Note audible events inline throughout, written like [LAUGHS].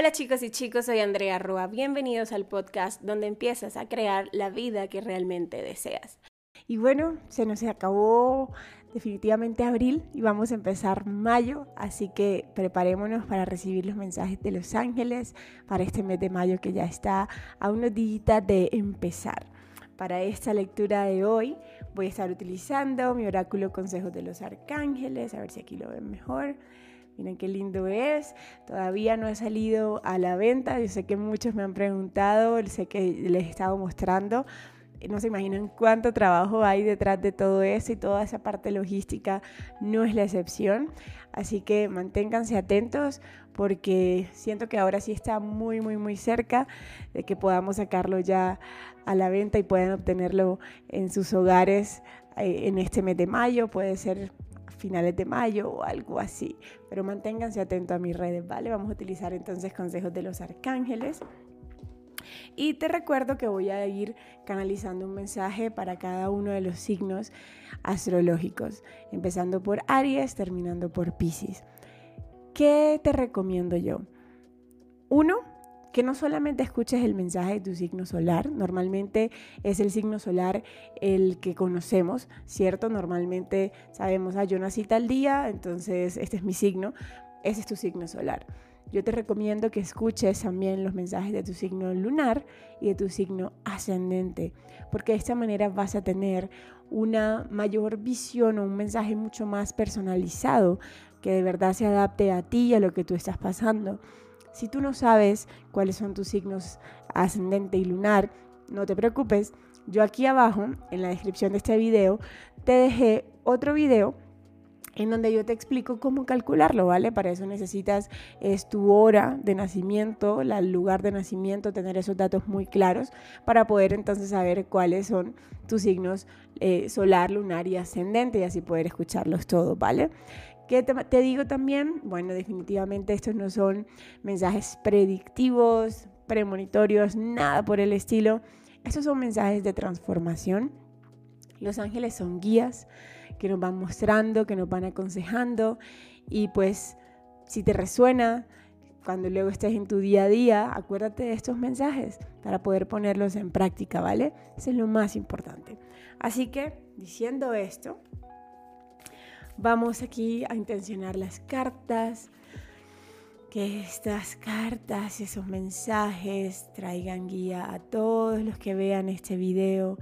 Hola chicos y chicos, soy Andrea Rua. Bienvenidos al podcast donde empiezas a crear la vida que realmente deseas. Y bueno, se nos acabó definitivamente abril y vamos a empezar mayo, así que preparémonos para recibir los mensajes de los ángeles para este mes de mayo que ya está a unos días de empezar. Para esta lectura de hoy voy a estar utilizando mi oráculo Consejos de los Arcángeles, a ver si aquí lo ven mejor. Miren qué lindo es. Todavía no ha salido a la venta. Yo sé que muchos me han preguntado, sé que les he estado mostrando. No se imaginan cuánto trabajo hay detrás de todo eso y toda esa parte logística no es la excepción. Así que manténganse atentos porque siento que ahora sí está muy, muy, muy cerca de que podamos sacarlo ya a la venta y puedan obtenerlo en sus hogares eh, en este mes de mayo. Puede ser finales de mayo o algo así. Pero manténganse atentos a mis redes, ¿vale? Vamos a utilizar entonces consejos de los arcángeles. Y te recuerdo que voy a ir canalizando un mensaje para cada uno de los signos astrológicos, empezando por Aries, terminando por Pisces. ¿Qué te recomiendo yo? Uno, que no solamente escuches el mensaje de tu signo solar, normalmente es el signo solar el que conocemos, ¿cierto? Normalmente sabemos, ah, yo nací tal día, entonces este es mi signo, ese es tu signo solar. Yo te recomiendo que escuches también los mensajes de tu signo lunar y de tu signo ascendente, porque de esta manera vas a tener una mayor visión o un mensaje mucho más personalizado que de verdad se adapte a ti y a lo que tú estás pasando. Si tú no sabes cuáles son tus signos ascendente y lunar, no te preocupes. Yo aquí abajo, en la descripción de este video, te dejé otro video en donde yo te explico cómo calcularlo, ¿vale? Para eso necesitas es tu hora de nacimiento, el lugar de nacimiento, tener esos datos muy claros para poder entonces saber cuáles son tus signos eh, solar, lunar y ascendente y así poder escucharlos todos, ¿vale? ¿Qué te, digo también? Bueno, definitivamente estos no son mensajes predictivos, premonitorios, nada por el estilo. Estos son mensajes de transformación. Los ángeles son guías que nos van mostrando, que nos van aconsejando y pues si te resuena, cuando luego estés en tu día a día, acuérdate de estos mensajes para poder ponerlos en práctica, ¿vale? Eso es lo más importante. Así que, diciendo esto, Vamos aquí a intencionar las cartas, que estas cartas, esos mensajes traigan guía a todos los que vean este video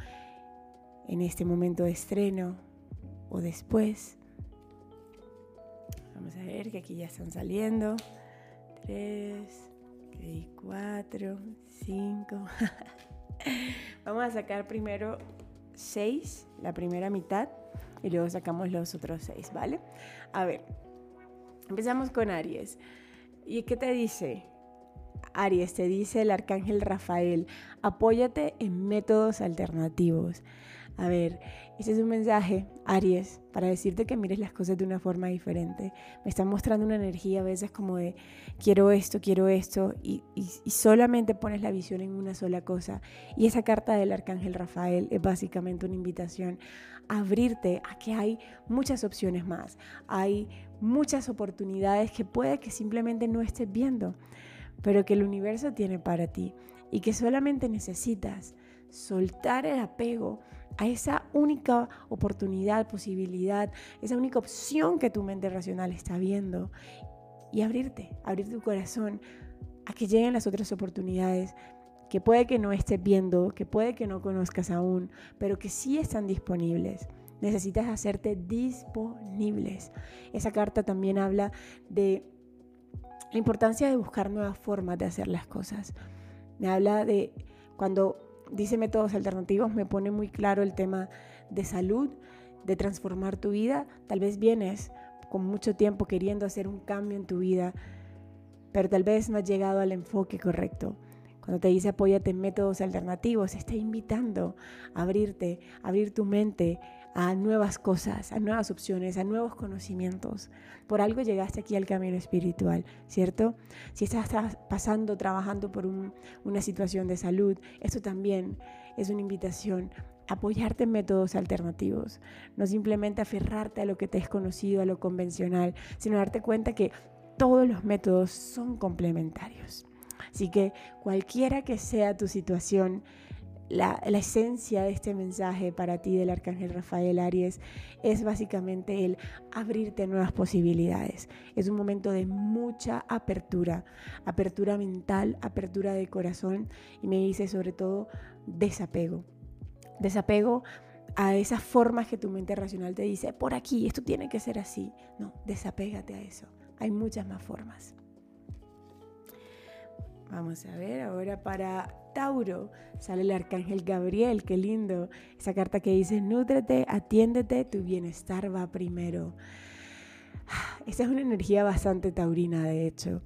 en este momento de estreno o después. Vamos a ver que aquí ya están saliendo. Tres, cuatro, cinco. [LAUGHS] Vamos a sacar primero seis, la primera mitad y luego sacamos los otros seis, ¿vale? A ver, empezamos con Aries. ¿Y qué te dice? Aries, te dice el arcángel Rafael, apóyate en métodos alternativos. A ver, este es un mensaje, Aries, para decirte que mires las cosas de una forma diferente. Me está mostrando una energía a veces como de quiero esto, quiero esto, y, y, solamente pones la visión en una sola cosa. Y esa carta del Arcángel Rafael es básicamente una invitación abrirte a que hay muchas opciones más. Hay muchas oportunidades que puede que simplemente no estés viendo, pero que el universo tiene para ti y que solamente necesitas soltar el apego a esa única oportunidad, posibilidad, esa única opción que tu mente racional está viendo y abrirte, abrir tu corazón a que lleguen las otras oportunidades que puede que no estés viendo, que puede que no conozcas aún, pero que sí están disponibles. Necesitas hacerte disponibles. Esa carta también habla de la importancia de buscar nuevas formas de hacer las cosas. Me habla de cuando dice métodos alternativos, me pone muy claro el tema de salud, de transformar tu vida. Tal vez vienes con mucho tiempo queriendo hacer un cambio en tu vida, pero tal vez no has llegado al enfoque correcto. Cuando te dice apóyate en métodos alternativos, está invitando a abrirte, a abrir tu mente a nuevas cosas, a nuevas opciones, a nuevos conocimientos. Por algo llegaste aquí al camino espiritual, ¿cierto? Si estás pasando, trabajando por una situación de salud, esto también es una invitación a apoyarte en métodos alternativos, no simplemente aferrarte a lo que te es conocido, a lo convencional, sino darte cuenta que todos los métodos son complementarios. Así que cualquiera que sea tu situación, la, esencia de este mensaje para ti del Arcángel Rafael Aries es básicamente el abrirte nuevas posibilidades. Es un momento de mucha apertura, apertura mental, apertura de corazón y me dice sobre todo desapego. Desapego a esas formas que tu mente racional te dice, por aquí, esto tiene que ser así. No, desapégate a eso. Hay muchas más formas. Vamos a ver, ahora para Tauro sale el arcángel Gabriel, qué lindo. Esa carta que dice, nútrete, atiéndete, tu bienestar va primero. [SIGHS] Esa es una energía bastante taurina, de hecho.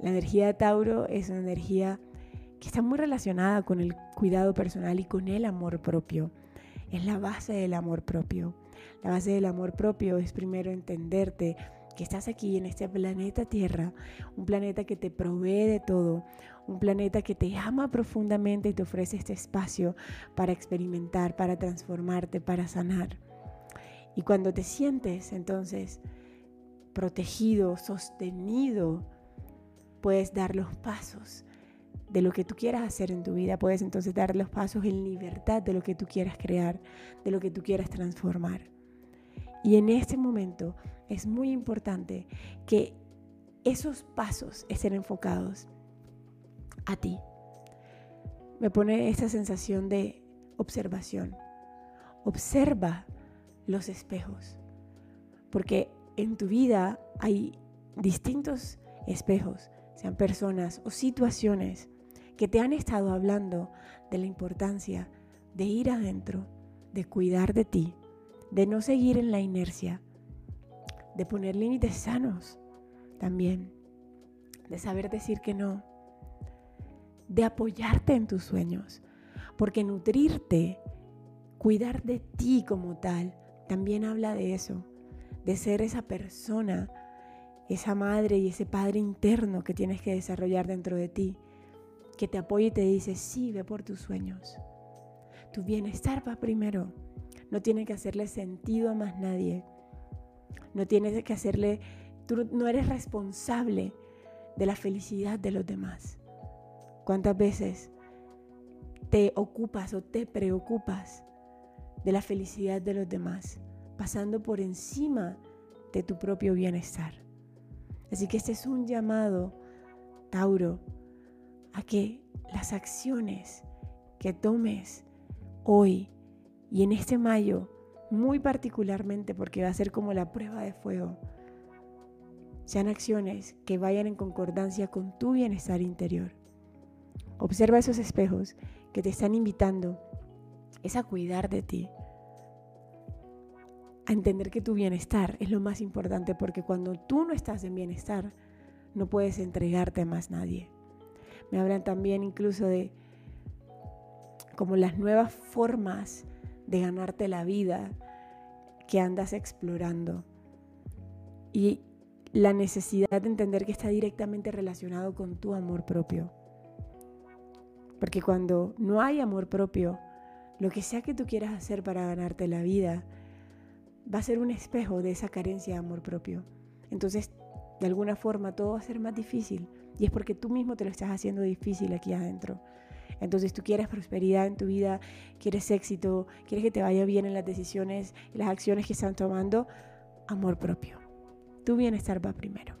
La energía de Tauro es una energía que está muy relacionada con el cuidado personal y con el amor propio. Es la base del amor propio. La base del amor propio es primero entenderte, que estás aquí en este planeta Tierra, un planeta que te provee de todo, un planeta que te ama profundamente y te ofrece este espacio para experimentar, para transformarte, para sanar. Y cuando te sientes entonces protegido, sostenido, puedes dar los pasos de lo que tú quieras hacer en tu vida, puedes entonces dar los pasos en libertad de lo que tú quieras crear, de lo que tú quieras transformar. Y en este momento es muy importante que esos pasos estén enfocados a ti. Me pone esta sensación de observación. Observa los espejos, porque en tu vida hay distintos espejos, sean personas o situaciones que te han estado hablando de la importancia de ir adentro, de cuidar de ti, de no seguir en la inercia, de poner límites sanos también, de saber decir que no, de apoyarte en tus sueños, porque nutrirte, cuidar de ti como tal, también habla de eso, de ser esa persona, esa madre y ese padre interno que tienes que desarrollar dentro de ti, que te apoya y te dice, sí, ve por tus sueños. Tu bienestar va primero. No tiene que hacerle sentido a más nadie. No tienes que hacerle, tú no eres responsable de la felicidad de los demás. ¿Cuántas veces te ocupas o te preocupas de la felicidad de los demás, pasando por encima de tu propio bienestar? Así que este es un llamado, Tauro, a que las acciones que tomes hoy y en este mayo muy particularmente porque va a ser como la prueba de fuego, sean acciones que vayan en concordancia con tu bienestar interior. Observa esos espejos que te están invitando, es a cuidar de ti, a entender que tu bienestar es lo más importante porque cuando tú no estás en bienestar, no puedes entregarte a más nadie. Me hablan también incluso de como las nuevas formas de ganarte la vida que andas explorando. Y la necesidad de entender que está directamente relacionado con tu amor propio. Porque cuando no hay amor propio, lo que sea que tú quieras hacer para ganarte la vida va a ser un espejo de esa carencia de amor propio. Entonces, de alguna forma, todo va a ser más difícil. Y es porque tú mismo te lo estás haciendo difícil aquí adentro. Entonces tú quieres prosperidad en tu vida, quieres éxito, quieres que te vaya bien en las decisiones y las acciones que están tomando, amor propio. Tu bienestar va primero.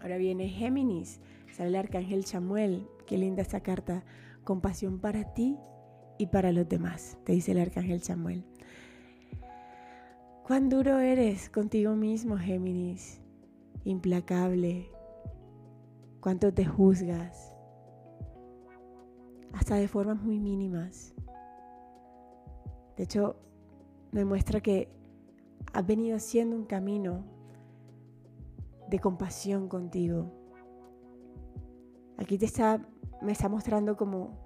Ahora viene Géminis, sale el arcángel Chamuel, qué linda esta carta, compasión para ti y para los demás, te dice el arcángel Chamuel. Cuán duro eres contigo mismo, Géminis, implacable, cuánto te juzgas, hasta de formas muy mínimas. De hecho, me muestra que has venido haciendo un camino de compasión contigo. Aquí te está, me está mostrando como,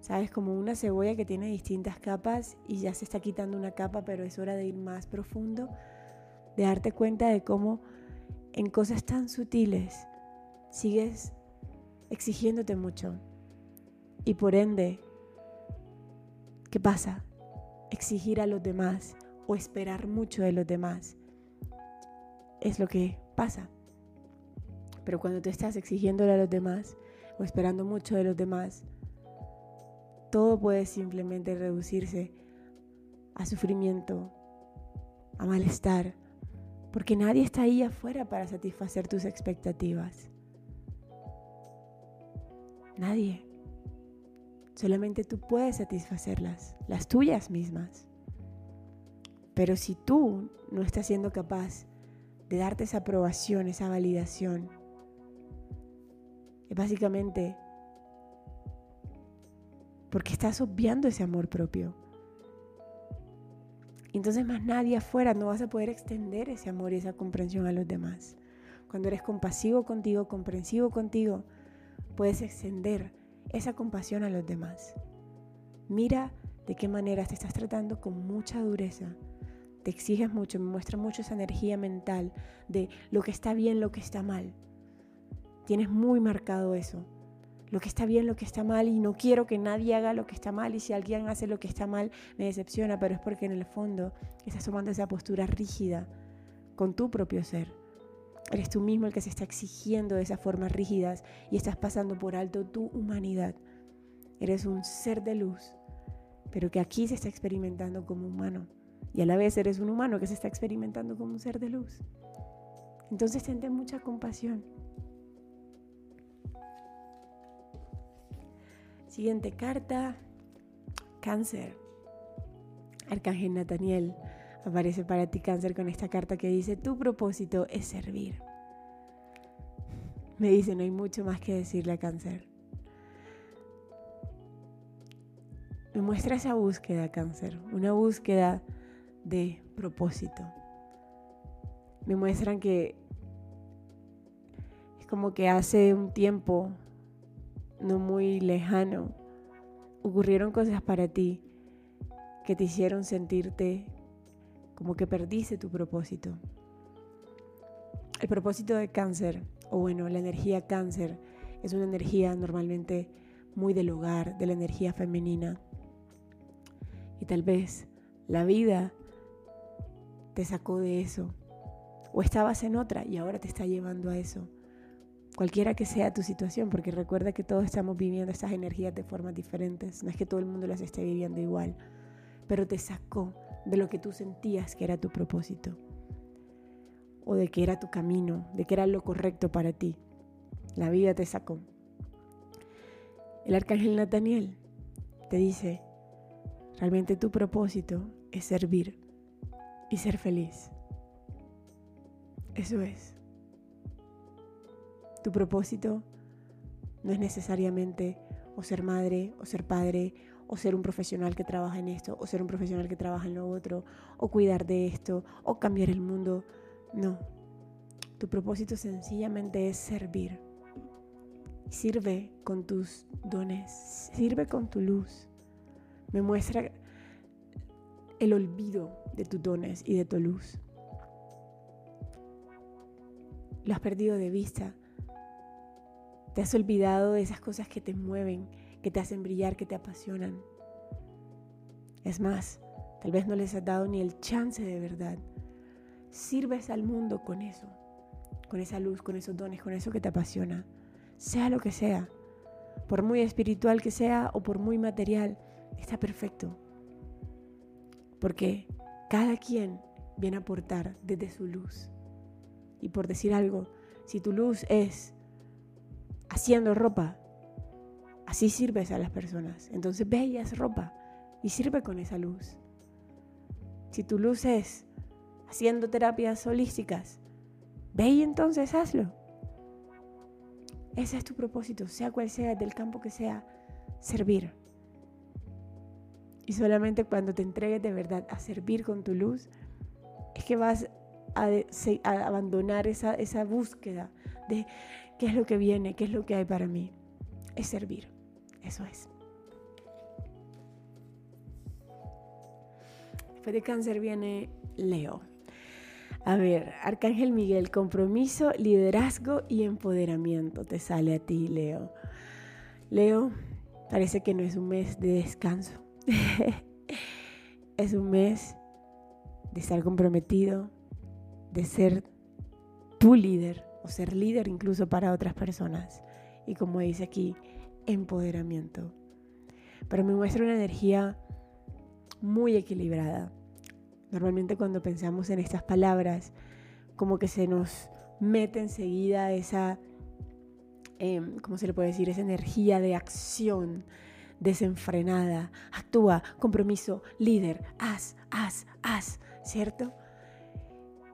sabes, como una cebolla que tiene distintas capas y ya se está quitando una capa, pero es hora de ir más profundo, de darte cuenta de cómo en cosas tan sutiles sigues exigiéndote mucho. Y por ende, ¿qué pasa? Exigir a los demás o esperar mucho de los demás. es lo que pasa. Pero cuando tú estás exigiéndole a los demás o esperando mucho de los demás, todo puede simplemente reducirse a sufrimiento, a malestar, porque nadie está ahí afuera para satisfacer tus expectativas. Nadie. Solamente tú puedes satisfacerlas, las tuyas mismas. Pero si tú no estás siendo capaz de darte esa aprobación, esa validación, es básicamente porque estás obviando ese amor propio. entonces más nadie afuera no vas a poder extender ese amor y esa comprensión a los demás. Cuando eres compasivo contigo, comprensivo contigo, puedes extender esa compasión a los demás. Mira de qué manera te estás tratando con mucha dureza. Te exiges mucho, me muestra mucho esa energía mental de lo que está bien, lo que está mal. Tienes muy marcado eso lo que está bien, lo que está mal, y no quiero que nadie haga lo que está mal, y si alguien hace lo que está mal, me decepciona, pero es porque en el fondo estás tomando esa postura rígida con tu propio ser. Eres tú mismo el que se está exigiendo de esas formas rígidas y estás pasando por alto tu humanidad. Eres un ser de luz, pero que aquí se está experimentando como humano. Y a la vez eres un humano que se está experimentando como un ser de luz. Entonces tente mucha compasión Siguiente carta, cáncer. Arcángel Nathaniel aparece para ti cáncer con esta carta que dice, tu propósito es servir. Me dice, no hay mucho más que decirle a cáncer. Me muestra esa búsqueda, cáncer, una búsqueda de propósito. Me muestran que es como que hace un tiempo no muy lejano, ocurrieron cosas para ti que te hicieron sentirte como que perdiste tu propósito. El propósito de cáncer, o bueno, la energía cáncer, es una energía normalmente muy del hogar, de la energía femenina. Y tal vez la vida te sacó de eso, o estabas en otra y ahora te está llevando a eso cualquiera que sea tu situación, porque recuerda que todos estamos viviendo estas energías de formas diferentes, no es que todo el mundo las esté viviendo igual, pero te sacó de lo que tú sentías que era tu propósito, o de que era tu camino, de que era lo correcto para ti. La vida te sacó. El arcángel Nathaniel te dice, realmente tu propósito es servir y ser feliz. Eso es. Tu propósito no es necesariamente o ser madre, o ser padre, o ser un profesional que trabaja en esto, o ser un profesional que trabaja en lo otro, o cuidar de esto, o cambiar el mundo. No. Tu propósito sencillamente es servir. Sirve con tus dones, sirve con tu luz. Me muestra el olvido de tus dones y de tu luz. Lo has perdido de vista te has olvidado de esas cosas que te mueven, que te hacen brillar, que te apasionan. Es más, tal vez no les has dado ni el chance de verdad. Sirves al mundo con eso, con esa luz, con esos dones, con eso que te apasiona. Sea lo que sea, por muy espiritual que sea o por muy material, está perfecto. Porque cada quien viene a aportar desde su luz. Y por decir algo, si tu luz es haciendo ropa. Así sirves a las personas. Entonces ve y haz ropa y sirve con esa luz. Si tu luz es haciendo terapias holísticas, ve y entonces hazlo. Ese es tu propósito, sea cual sea, del campo que sea, servir. Y solamente cuando te entregues de verdad a servir con tu luz, es que vas a, abandonar esa, esa búsqueda de qué es lo que viene, qué es lo que hay para mí. Es servir. Eso es. Después de cáncer viene Leo. A ver, Arcángel Miguel, compromiso, liderazgo y empoderamiento. Te sale a ti, Leo. Leo, parece que no es un mes de descanso. [LAUGHS] es un mes de estar comprometido, de ser tu líder o ser líder incluso para otras personas. Y como dice aquí, empoderamiento. Pero me muestra una energía muy equilibrada. Normalmente cuando pensamos en estas palabras, como que se nos mete enseguida esa, eh, ¿cómo se le puede decir? Esa energía de acción desenfrenada. Actúa, compromiso, líder, haz, haz, haz, ¿cierto?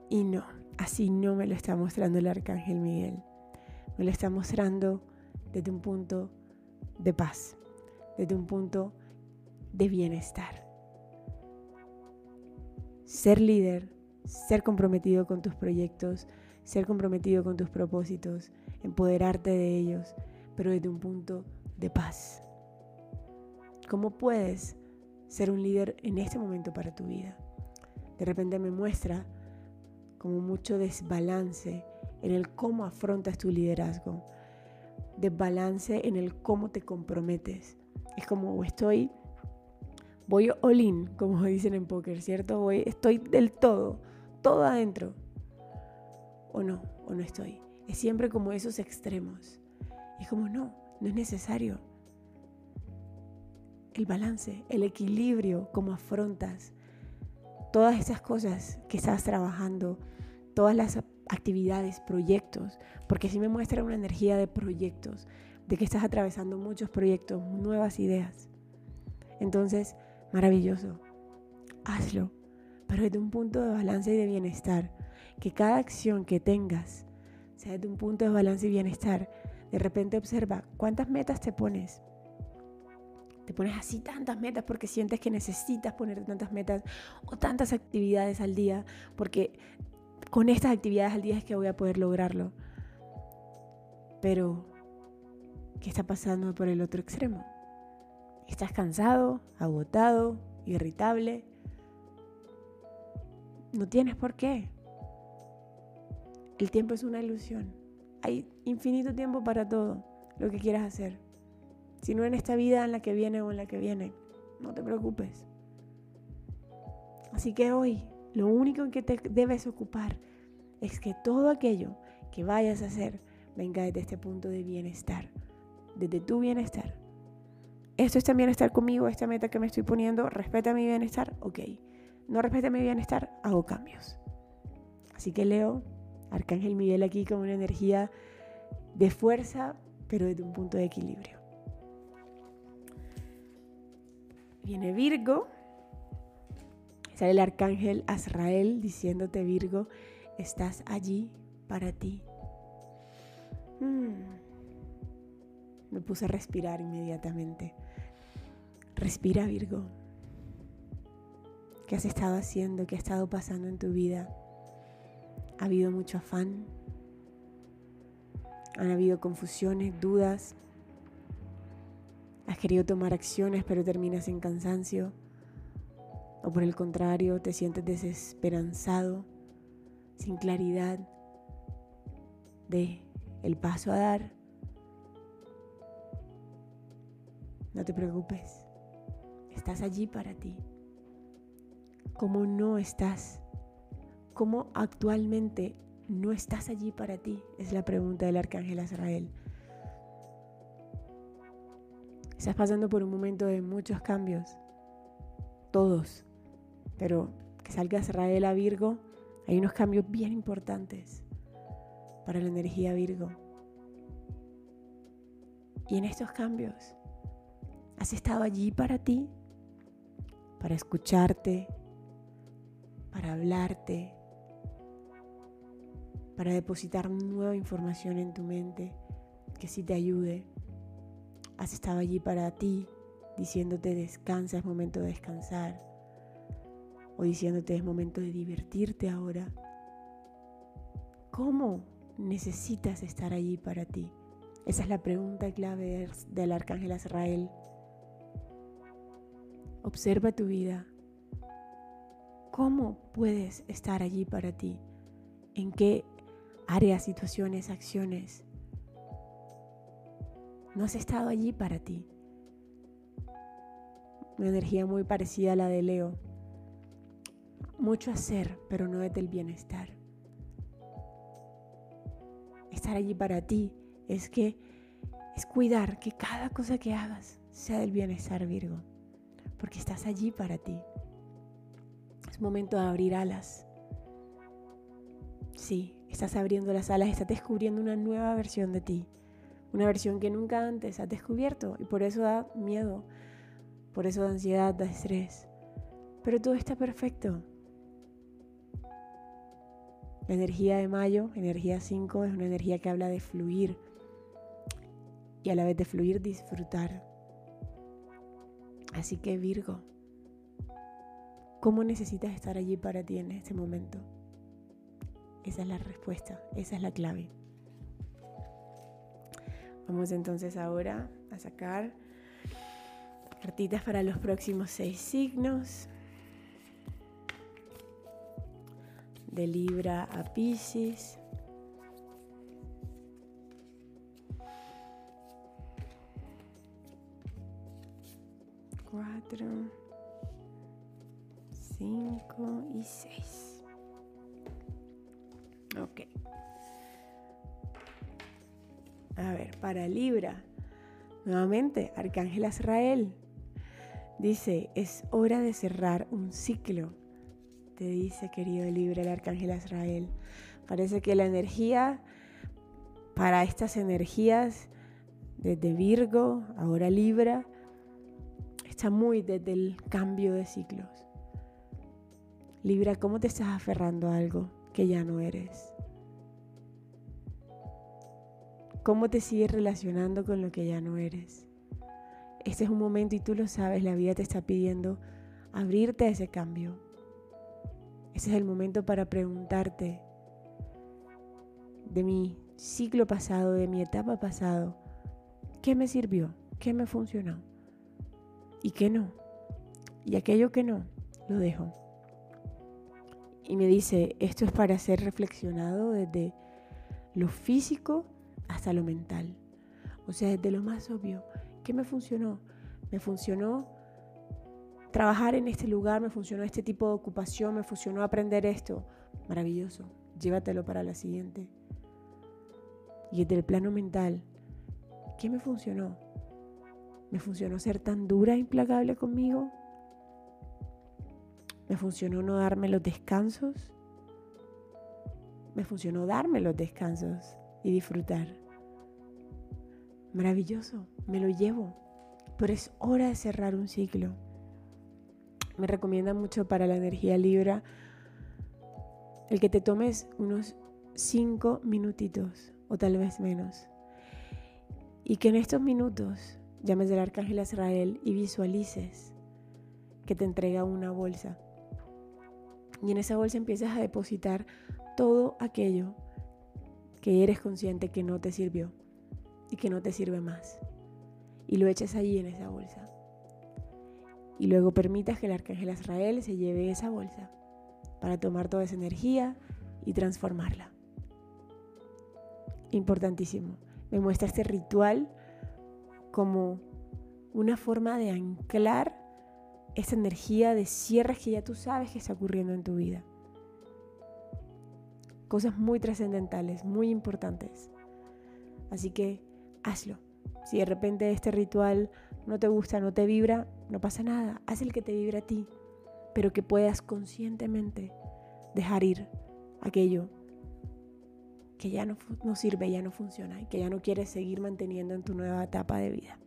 Y no, así no me lo está mostrando el arcángel Miguel. Me lo está mostrando desde un punto de paz, desde un punto de bienestar. Ser líder, ser comprometido con tus proyectos, ser comprometido con tus propósitos, empoderarte de ellos, pero desde un punto de paz. ¿Cómo puedes ser un líder en este momento para tu vida? De repente me muestra como mucho desbalance en el cómo afrontas tu liderazgo, desbalance en el cómo te comprometes. Es como estoy, voy all in, como dicen en póker, ¿cierto? Voy, estoy del todo, todo adentro. O no, o no estoy. Es siempre como esos extremos. Es como, no, no es necesario. El balance, el equilibrio, cómo afrontas todas esas cosas que estás trabajando, todas las actividades, proyectos, porque si me muestra una energía de proyectos, de que estás atravesando muchos proyectos, nuevas ideas. Entonces, maravilloso, hazlo, pero desde un punto de balance y de bienestar, que cada acción que tengas sea desde un punto de balance y bienestar. De repente observa cuántas metas te pones. Te pones así tantas metas porque sientes que necesitas ponerte tantas metas o tantas actividades al día porque con estas actividades al día es que voy a poder lograrlo. Pero, ¿qué está pasando por el otro extremo? ¿Estás cansado, agotado, irritable? No tienes por qué. El tiempo es una ilusión. Hay infinito tiempo para todo lo que quieras hacer. Si no en esta vida, en la que viene o en la que viene, no te preocupes. Así que hoy lo único en que te debes ocupar es que todo aquello que vayas a hacer venga desde este punto de bienestar, desde tu bienestar. Esto está en bienestar conmigo, esta meta que me estoy poniendo, respeta mi bienestar, ok. No respeta mi bienestar, hago cambios. Así que leo Arcángel Miguel aquí con una energía de fuerza, pero desde un punto de equilibrio. Viene Virgo, Sale el arcángel Azrael diciéndote, Virgo, estás allí para ti. Mm. Me puse a respirar inmediatamente. Respira, Virgo. ¿Qué has estado haciendo? ¿Qué ha estado pasando en tu vida? ¿Ha habido mucho afán? ¿Han habido confusiones, dudas? ¿Has querido tomar acciones pero terminas en cansancio? O por el contrario te sientes desesperanzado, sin claridad de el paso a dar, no te preocupes, estás allí para ti. ¿Cómo no estás? ¿Cómo actualmente no estás allí para ti? Es la pregunta del arcángel Azrael. Estás pasando por un momento de muchos cambios, todos, pero que salga Israel a Virgo, hay unos cambios bien importantes para la energía Virgo. Y en estos cambios, ¿has estado allí para ti? Para escucharte, para hablarte, para depositar nueva información en tu mente que sí te ayude. Has estado allí para ti, diciéndote descansa, es momento de descansar o diciéndote es momento de divertirte ahora. ¿Cómo necesitas estar allí para ti? Esa es la pregunta clave del arcángel Azrael. Observa tu vida. ¿Cómo puedes estar allí para ti? ¿En qué áreas, situaciones, acciones? No has estado allí para ti. Una energía muy parecida a la de Leo mucho hacer, pero no es del bienestar. estar allí para ti es que es cuidar que cada cosa que hagas sea del bienestar, Virgo, porque estás allí para ti. Es momento de abrir alas. Sí, estás abriendo las alas, estás descubriendo una nueva versión de ti, una versión que nunca antes has descubierto y por eso da miedo, por eso da ansiedad, da estrés. Pero todo está perfecto. La energía de mayo, energía 5, es una energía que habla de fluir y a la vez de fluir disfrutar. Así que Virgo, ¿cómo necesitas estar allí para ti en este momento? Esa es la respuesta, esa es la clave. Vamos entonces ahora a sacar cartitas para los próximos seis signos. De Libra a Pisces. Cuatro, cinco y seis. Ok. A ver, para Libra, nuevamente, Arcángel Azrael dice, es hora de cerrar un ciclo te dice, querido Libra, el arcángel Israel. Parece que la energía, para estas energías, desde Virgo, ahora Libra, está muy desde el cambio de ciclos. Libra, ¿cómo te estás aferrando a algo que ya no eres? ¿Cómo te sigues relacionando con lo que ya no eres? Este es un momento y tú lo sabes, la vida te está pidiendo abrirte a ese cambio. Ese es el momento para preguntarte de mi ciclo pasado, de mi etapa pasado, ¿qué me sirvió? ¿Qué me funcionó? ¿Y qué no? Y aquello que no, lo dejo. Y me dice, esto es para ser reflexionado desde lo físico hasta lo mental. O sea, desde lo más obvio. ¿Qué me funcionó? Me funcionó trabajar en este lugar, me funcionó este tipo de ocupación, me funcionó aprender esto. Maravilloso, llévatelo para la siguiente. Y desde el plano mental, ¿qué me funcionó? ¿Me funcionó ser tan dura e implacable conmigo? ¿Me funcionó no darme los descansos? Me funcionó darme los descansos y disfrutar. Maravilloso, me lo llevo. Pero es hora de cerrar un ciclo me recomienda mucho para la energía Libra el que te tomes unos cinco minutitos o tal vez menos. Y que en estos minutos llames al arcángel Israel y visualices que te entrega una bolsa. Y en esa bolsa empiezas a depositar todo aquello que eres consciente que no te sirvió y que no te sirve más. Y lo eches allí en esa bolsa y luego permitas que el arcángel Israel se lleve esa bolsa para tomar toda esa energía y transformarla. Importantísimo. Me muestra este ritual como una forma de anclar esa energía de cierres que ya tú sabes que está ocurriendo en tu vida. Cosas muy trascendentales, muy importantes. Así que hazlo. Si de repente este ritual no te gusta, no te vibra, no pasa nada. Haz el que te vibre a ti, pero que puedas conscientemente dejar ir aquello que ya no, sirve, ya no funciona y que ya no quieres seguir manteniendo en tu nueva etapa de vida.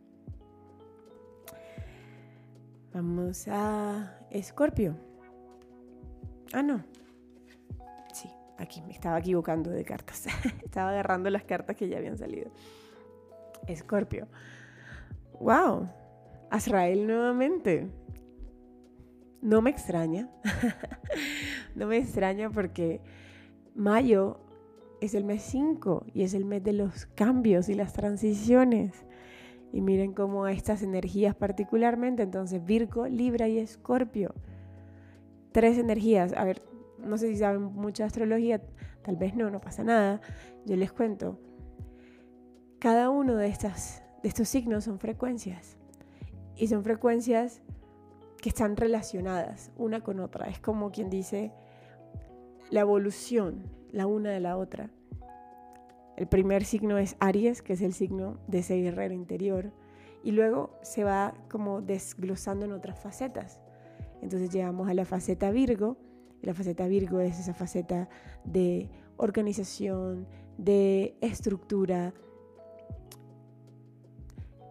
Vamos a Escorpio. Ah, no. Sí, aquí me estaba equivocando de cartas. [LAUGHS] estaba agarrando las cartas que ya habían salido. Escorpio. ¡Wow! Azrael nuevamente. No me extraña. [LAUGHS] no me extraña porque mayo es el mes 5 y es el mes de los cambios y las transiciones. Y miren cómo estas energías particularmente, entonces Virgo, Libra y Escorpio. Tres energías. A ver, no sé si saben mucha astrología, tal vez no, no pasa nada. Yo les cuento. Cada uno de estas de estos signos son frecuencias. Y son frecuencias que están relacionadas una con otra. Es como quien dice la evolución, la una de la otra. El primer signo es Aries, que es el signo de ese guerrero interior. Y luego se va como desglosando en otras facetas. Entonces llegamos a la faceta Virgo. Y la faceta Virgo es esa faceta de organización, de estructura.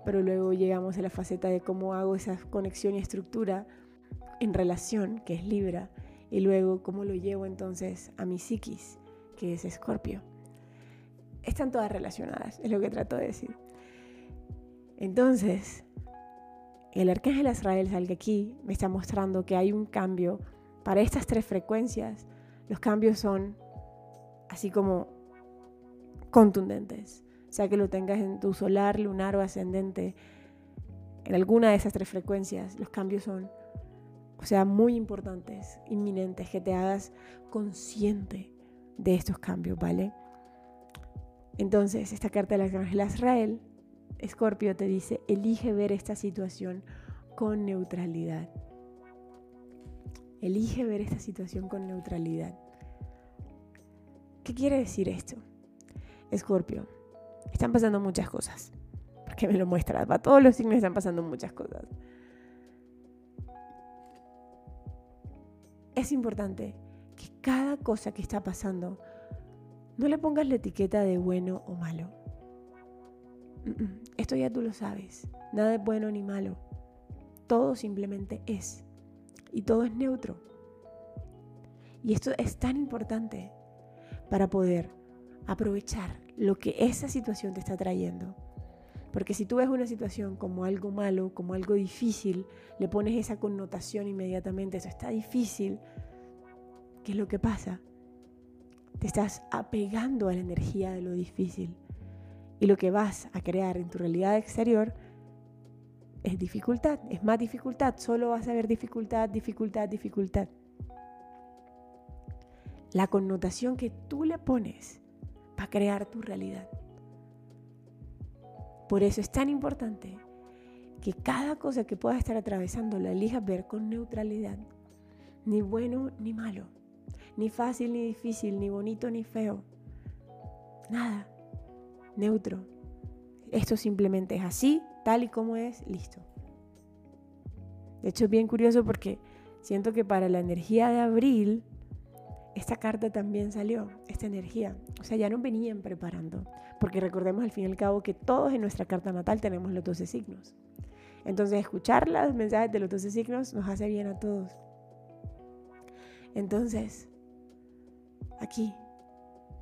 Pero luego llegamos a la faceta de cómo hago esa conexión y estructura en relación, que es Libra. Y luego cómo lo llevo entonces a mi psiquis, que es Escorpio. Están todas relacionadas, es lo que trato de decir. Entonces, el arcángel Azrael salga aquí me está mostrando que hay un cambio para estas tres frecuencias. Los cambios son así como contundentes. Sea que lo tengas en tu solar, lunar o ascendente, en alguna de esas tres frecuencias, los cambios son, o sea, muy importantes, inminentes, que te hagas consciente de estos cambios, ¿vale? Entonces, esta carta del arcángel Azrael Escorpio te dice, elige ver esta situación con neutralidad. Elige ver esta situación con neutralidad. ¿Qué quiere decir esto? Escorpio, están pasando muchas cosas. Porque me lo muestra. Para todos los signos están pasando muchas cosas. Es importante que cada cosa que está pasando no le pongas la etiqueta de bueno o malo. Esto ya tú lo sabes. Nada es bueno ni malo. Todo simplemente es. Y todo es neutro. Y esto es tan importante para poder aprovechar lo que esa situación te está trayendo. Porque si tú ves una situación como algo malo, como algo difícil, le pones esa connotación inmediatamente, eso está difícil, ¿qué es lo que pasa? Te estás apegando a la energía de lo difícil. Y lo que vas a crear en tu realidad exterior es dificultad, es más dificultad. Solo vas a ver dificultad, dificultad, dificultad. La connotación que tú le pones para crear tu realidad. Por eso es tan importante que cada cosa que puedas estar atravesando la elijas ver con neutralidad. Ni bueno ni malo. Ni fácil ni difícil. Ni bonito ni feo. Nada neutro. Esto simplemente es así, tal y como es, listo. De hecho es bien curioso porque siento que para la energía de abril, esta carta también salió, esta energía. O sea, ya nos venían preparando. Porque recordemos al fin y al cabo que todos en nuestra carta natal tenemos los 12 signos. Entonces, escuchar los mensajes de los 12 signos nos hace bien a todos. Entonces, aquí,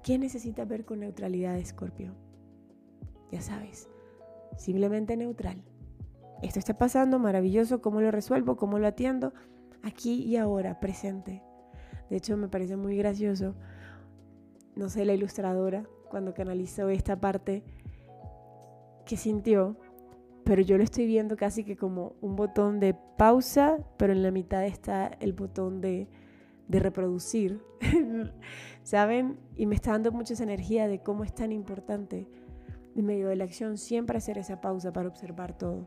¿quién necesita ver con neutralidad Escorpio? ya sabes, simplemente neutral. Esto está pasando, maravilloso, ¿cómo lo resuelvo? ¿Cómo lo atiendo? Aquí y ahora, presente. De hecho, me parece muy gracioso, no sé, la ilustradora, cuando canalizó esta parte, que sintió, pero yo lo estoy viendo casi que como un botón de pausa, pero en la mitad está el botón de, de reproducir, [LAUGHS] ¿saben? Y me está dando mucha energía de cómo es tan importante en medio de la acción, siempre hacer esa pausa para observar todo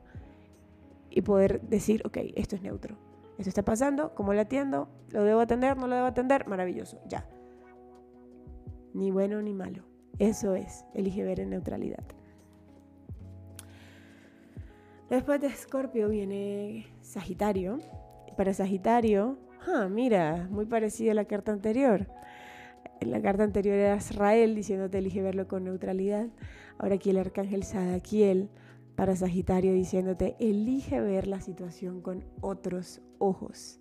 y poder decir, ok, esto es neutro. Esto está pasando, ¿cómo lo atiendo? ¿Lo debo atender? ¿No lo debo atender? Maravilloso, ya. Ni bueno ni malo. Eso es, elige ver en neutralidad. Después de Escorpio viene Sagitario. Para Sagitario, ah, mira, muy parecida a la carta anterior. En la carta anterior era Israel diciéndote elige verlo con neutralidad. Ahora aquí el arcángel Sadaquiel para Sagitario diciéndote elige ver la situación con otros ojos.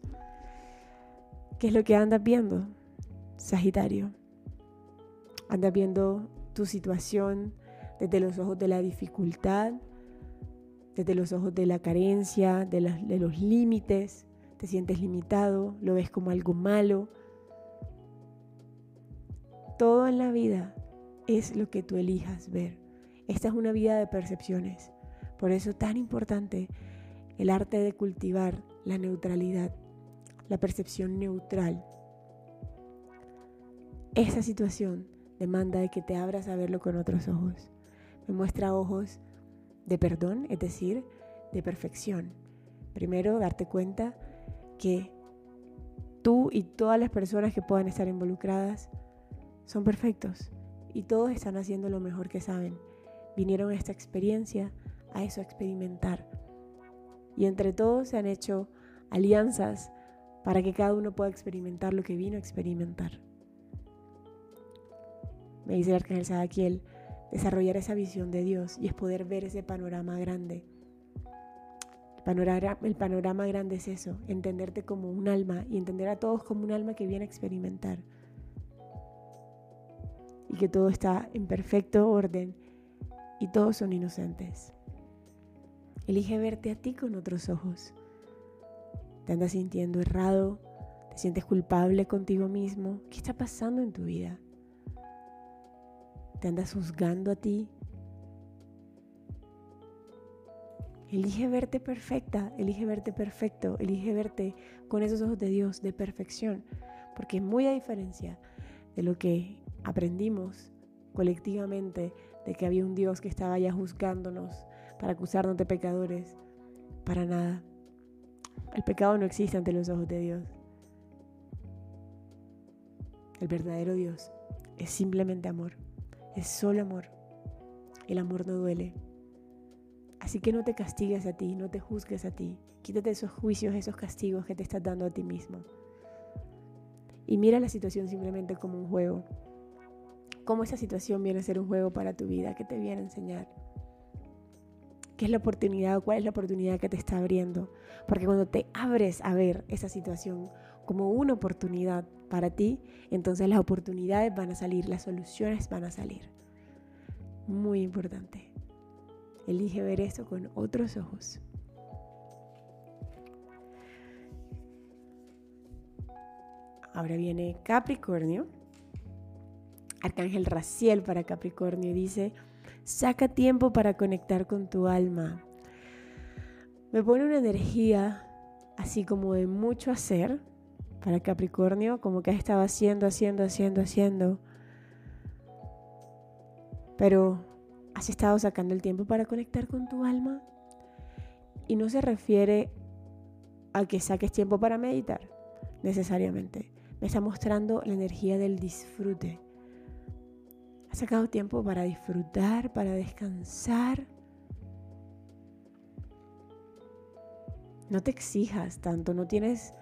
¿Qué es lo que andas viendo, Sagitario? Andas viendo tu situación desde los ojos de la dificultad, desde los ojos de la carencia, de, los límites. Te sientes limitado, lo ves como algo malo todo en la vida es lo que tú elijas ver. Esta es una vida de percepciones. Por eso tan importante el arte de cultivar la neutralidad, la percepción neutral. Esa situación demanda de que te abras a verlo con otros ojos. Me muestra ojos de perdón, es decir, de perfección. Primero, darte cuenta que tú y todas las personas que puedan estar involucradas son perfectos y todos están haciendo lo mejor que saben. Vinieron a esta experiencia, a eso, a experimentar. Y entre todos se han hecho alianzas para que cada uno pueda experimentar lo que vino a experimentar. Me dice el arcángel Sadakiel, desarrollar esa visión de Dios y es poder ver ese panorama grande. El panorama, el panorama grande es eso, entenderte como un alma y entender a todos como un alma que viene a experimentar. Y que todo está en perfecto orden y todos son inocentes. Elige verte a ti con otros ojos. ¿Te andas sintiendo errado? ¿Te sientes culpable contigo mismo? ¿Qué está pasando en tu vida? ¿Te andas juzgando a ti? Elige verte perfecta, elige verte perfecto, elige verte con esos ojos de Dios, de perfección, porque muy a diferencia de lo que aprendimos colectivamente, de que había un Dios que estaba ya juzgándonos para acusarnos de pecadores, para nada. El pecado no existe ante los ojos de Dios. El verdadero Dios es simplemente amor, es solo amor. El amor no duele. Así que no te castigues a ti, no te juzgues a ti. Quítate esos juicios, esos castigos que te estás dando a ti mismo. Y mira la situación simplemente como un juego. Cómo esa situación viene a ser un juego para tu vida, que te viene a enseñar. ¿Qué es la oportunidad o cuál es la oportunidad que te está abriendo? Porque cuando te abres a ver esa situación como una oportunidad para ti, entonces las oportunidades van a salir, las soluciones van a salir. Muy importante. Elige ver eso con otros ojos. Ahora viene Capricornio. Arcángel Raciel para Capricornio dice, Saca tiempo para conectar con tu alma. Me pone una energía así como de mucho hacer para Capricornio, como que has estado haciendo, haciendo, haciendo, haciendo. Pero has estado sacando el tiempo para conectar con tu alma. Y no se refiere a que saques tiempo para meditar, necesariamente. Me está mostrando la energía del disfrute Has sacado tiempo para disfrutar, para descansar. No te exijas tanto, no tienes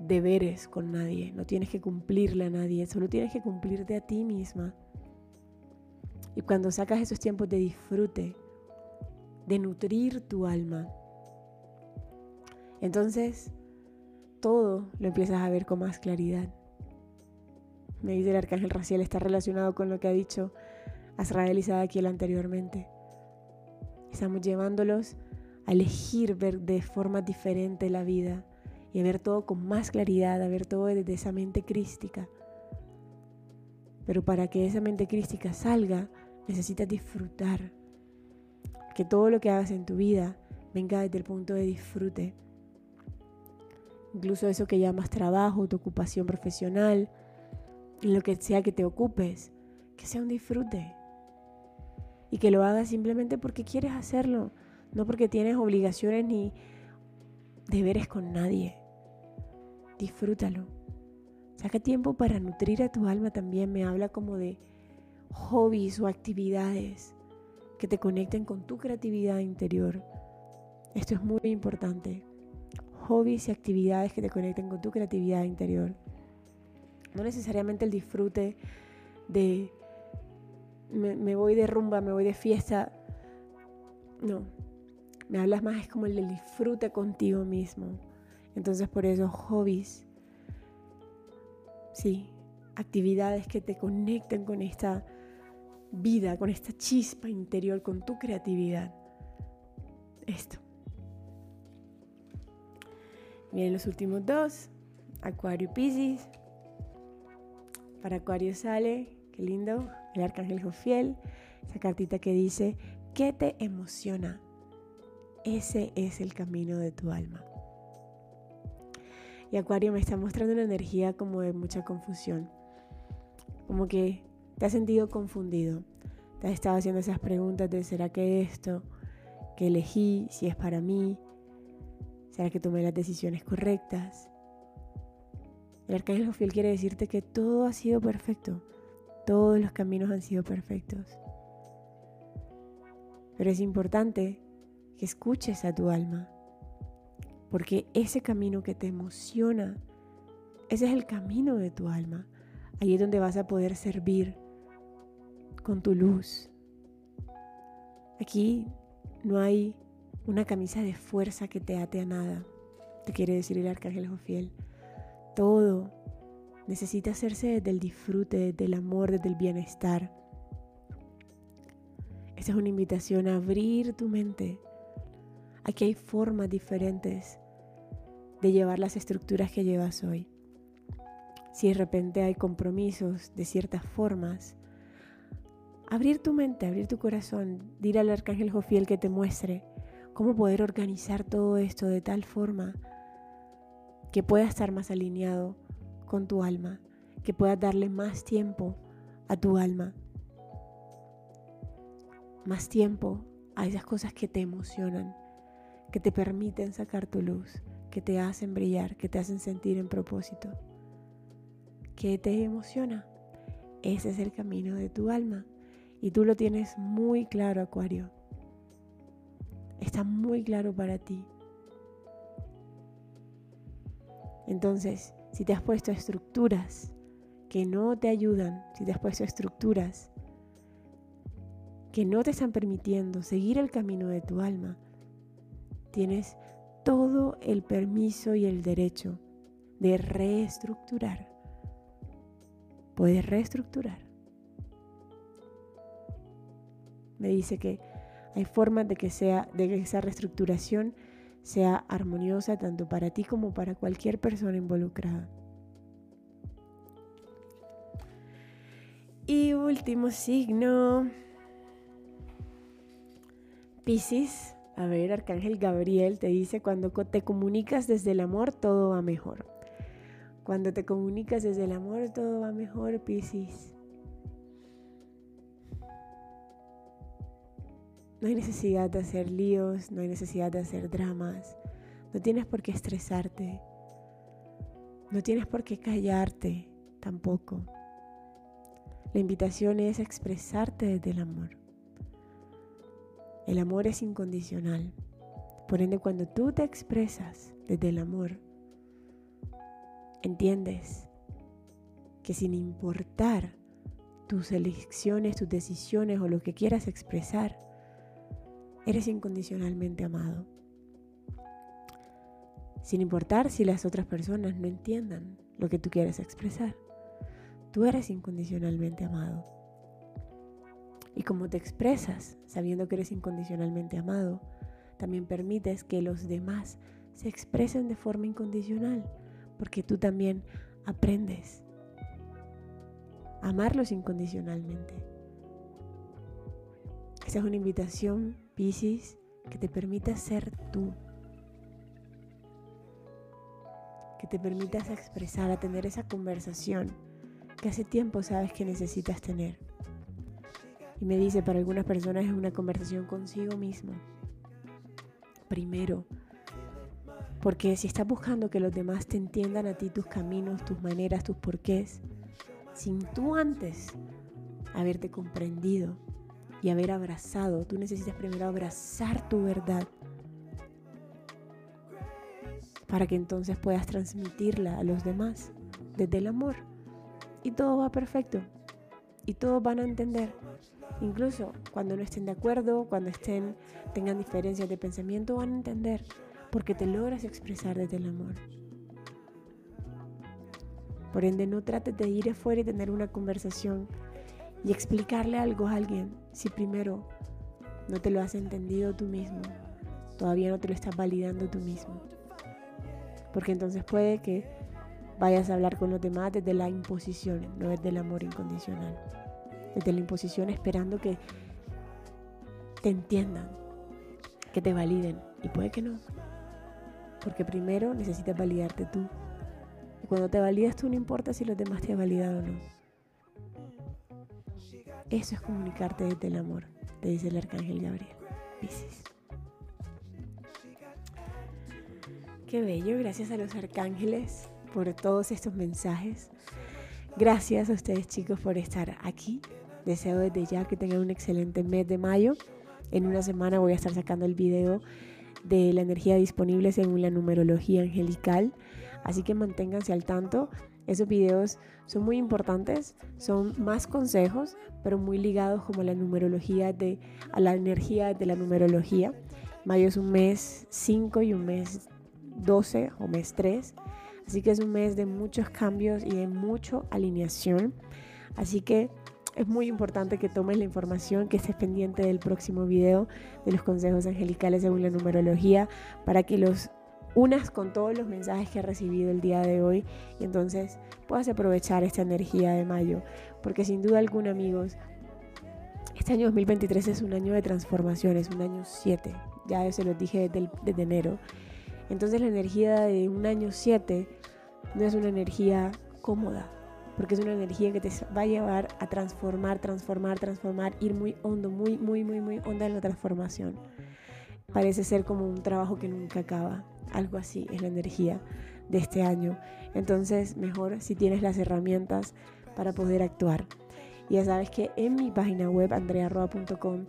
deberes con nadie, no tienes que cumplirle a nadie, solo tienes que cumplirte a ti misma. Y cuando sacas esos tiempos de disfrute, de nutrir tu alma, entonces todo lo empiezas a ver con más claridad me dice el arcángel Raciel, está relacionado con lo que ha dicho Azrael y Sadakiel anteriormente. Estamos llevándolos a elegir ver de forma diferente la vida y a ver todo con más claridad, a ver todo desde esa mente crística. Pero para que esa mente crística salga, necesitas disfrutar. Que todo lo que hagas en tu vida venga desde el punto de disfrute. Incluso eso que llamas trabajo, tu ocupación profesional, lo que sea que te ocupes, que sea un disfrute. Y que lo hagas simplemente porque quieres hacerlo, no porque tienes obligaciones ni deberes con nadie. Disfrútalo. Saca tiempo para nutrir a tu alma también. Me habla como de hobbies o actividades que te conecten con tu creatividad interior. Esto es muy importante. Hobbies y actividades que te conecten con tu creatividad interior. No necesariamente el disfrute de me, voy de rumba, me voy de fiesta. No, me hablas más es como el del disfrute contigo mismo. Entonces por eso hobbies, sí, actividades que te conecten con esta vida, con esta chispa interior, con tu creatividad. Esto. Miren los últimos dos, Acuario Pisces. Para Acuario sale, qué lindo, el arcángel Jofiel, esa cartita que dice, ¿qué te emociona? Ese es el camino de tu alma. Y Acuario me está mostrando una energía como de mucha confusión. Como que te has sentido confundido. Te has estado haciendo esas preguntas de ¿será que esto que elegí, si es para mí? ¿Será que tomé las decisiones correctas? El arcángel Jofiel quiere decirte que todo ha sido perfecto. todos los caminos han sido perfectos. Pero es importante que escuches a tu alma, porque ese camino que te emociona, ese es el camino de tu alma. Ahí es donde vas a poder servir con tu luz. Aquí no hay una camisa de fuerza que te ate a nada, te quiere decir el arcángel Jofiel. Todo necesita hacerse desde el disfrute, desde el amor, desde el bienestar. Esa es una invitación a abrir tu mente. Aquí hay formas diferentes de llevar las estructuras que llevas hoy. Si de repente hay compromisos de ciertas formas, abrir tu mente, abrir tu corazón, dir al arcángel Jofiel que te muestre cómo poder organizar todo esto de tal forma que pueda estar más alineado con tu alma, que puedas darle más tiempo a tu alma, más tiempo a esas cosas que te emocionan, que te permiten sacar tu luz, que te hacen brillar, que te hacen sentir en propósito. ¿Qué te emociona? Ese es el camino de tu alma y tú lo tienes muy claro, Acuario. Está muy claro para ti. Entonces, si te has puesto estructuras que no te ayudan, si te has puesto estructuras que no te están permitiendo seguir el camino de tu alma, tienes todo el permiso y el derecho de reestructurar. Puedes reestructurar. Me dice que hay formas de que, sea, de que esa reestructuración sea armoniosa tanto para ti como para cualquier persona involucrada. Y último signo. Piscis, a ver, Arcángel Gabriel te dice, cuando te comunicas desde el amor, todo va mejor. Cuando te comunicas desde el amor, todo va mejor, Piscis. No hay necesidad de hacer líos, no hay necesidad de hacer dramas, no tienes por qué estresarte, no tienes por qué callarte tampoco. La invitación es expresarte desde el amor. El amor es incondicional. Por ende, cuando tú te expresas desde el amor, entiendes que sin importar tus elecciones, tus decisiones o lo que quieras expresar, Eres incondicionalmente amado. Sin importar si las otras personas no entiendan lo que tú quieres expresar. Tú eres incondicionalmente amado. Y como te expresas sabiendo que eres incondicionalmente amado, también permites que los demás se expresen de forma incondicional, porque tú también aprendes a amarlos incondicionalmente. Esa es una invitación Piscis, que te permita ser tú. Que te permitas expresar, a tener esa conversación que hace tiempo sabes que necesitas tener. Y me dice, para algunas personas es una conversación consigo mismo. Primero, porque si estás buscando que los demás te entiendan a ti tus caminos, tus maneras, tus porqués, sin tú antes haberte comprendido, y haber abrazado. Tú necesitas primero abrazar tu verdad para que entonces puedas transmitirla a los demás desde el amor. Y todo va perfecto. Y todos van a entender. Incluso cuando no estén de acuerdo, cuando estén, tengan diferencias de pensamiento, van a entender. Porque te logras expresar desde el amor. Por ende, no trates de ir afuera y tener una conversación y explicarle algo a alguien si primero no te lo has entendido tú mismo, todavía no te lo estás validando tú mismo. Porque entonces puede que vayas a hablar con los demás desde la imposición, no desde el amor incondicional. Desde la imposición esperando que te entiendan, que te validen. Y puede que no. Porque primero necesitas validarte tú. Y cuando te validas tú no importa si los demás te validan o no. Eso es comunicarte desde el amor, te dice el arcángel Gabriel. Piscis. Qué bello, gracias a los arcángeles por todos estos mensajes. Gracias a ustedes chicos por estar aquí. Deseo desde ya que tengan un excelente mes de mayo. En una semana voy a estar sacando el video de la energía disponible según la numerología angelical. Así que manténganse al tanto. Esos videos son muy importantes, son más consejos, pero muy ligados como a la numerología de a la energía de la numerología. Mayo es un mes 5 y un mes 12 o mes 3. Así que es un mes de muchos cambios y de mucha alineación. Así que es muy importante que tomes la información, que estés pendiente del próximo video de los consejos angelicales según la numerología, para que los unas con todos los mensajes que he recibido el día de hoy y entonces puedas aprovechar esta energía de mayo, porque sin duda alguna amigos, este año 2023 es un año de transformación, es un año 7, ya se los dije desde, desde enero. Entonces la energía de un año 7 no es una energía cómoda, porque es una energía que te va a llevar a transformar, transformar, transformar, ir muy hondo, muy, muy, muy, muy honda en la transformación. Parece ser como un trabajo que nunca acaba, algo así es la energía de este año. Entonces, mejor si tienes las herramientas para poder actuar. Y ya sabes que en mi página web, andrearroa.com,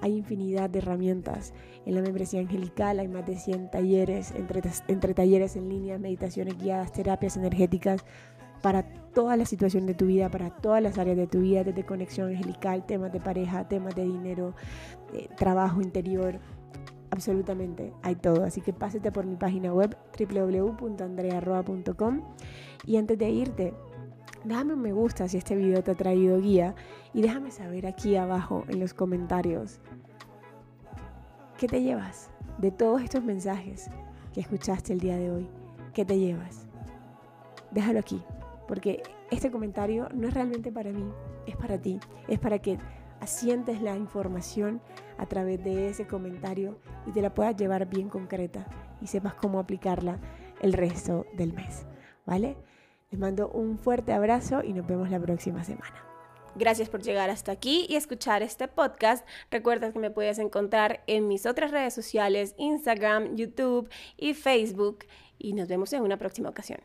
hay infinidad de herramientas. En la membresía angelical hay más de 100 talleres, entre, entre talleres en línea, meditaciones guiadas, terapias energéticas, para toda la situación de tu vida, para todas las áreas de tu vida, desde conexión angelical, temas de pareja, temas de dinero, eh, trabajo interior, absolutamente hay todo. Así que pásate por mi página web www.andrearroa.com y antes de irte, déjame un me gusta si este video te ha traído guía y déjame saber aquí abajo en los comentarios qué te llevas de todos estos mensajes que escuchaste el día de hoy. ¿Qué te llevas? Déjalo aquí porque este comentario no es realmente para mí, es para ti, es para que asientes la información a través de ese comentario y te la puedas llevar bien concreta y sepas cómo aplicarla el resto del mes, ¿vale? Les mando un fuerte abrazo y nos vemos la próxima semana. Gracias por llegar hasta aquí y escuchar este podcast. Recuerda que me puedes encontrar en mis otras redes sociales, Instagram, YouTube y Facebook. Y nos vemos en una próxima ocasión.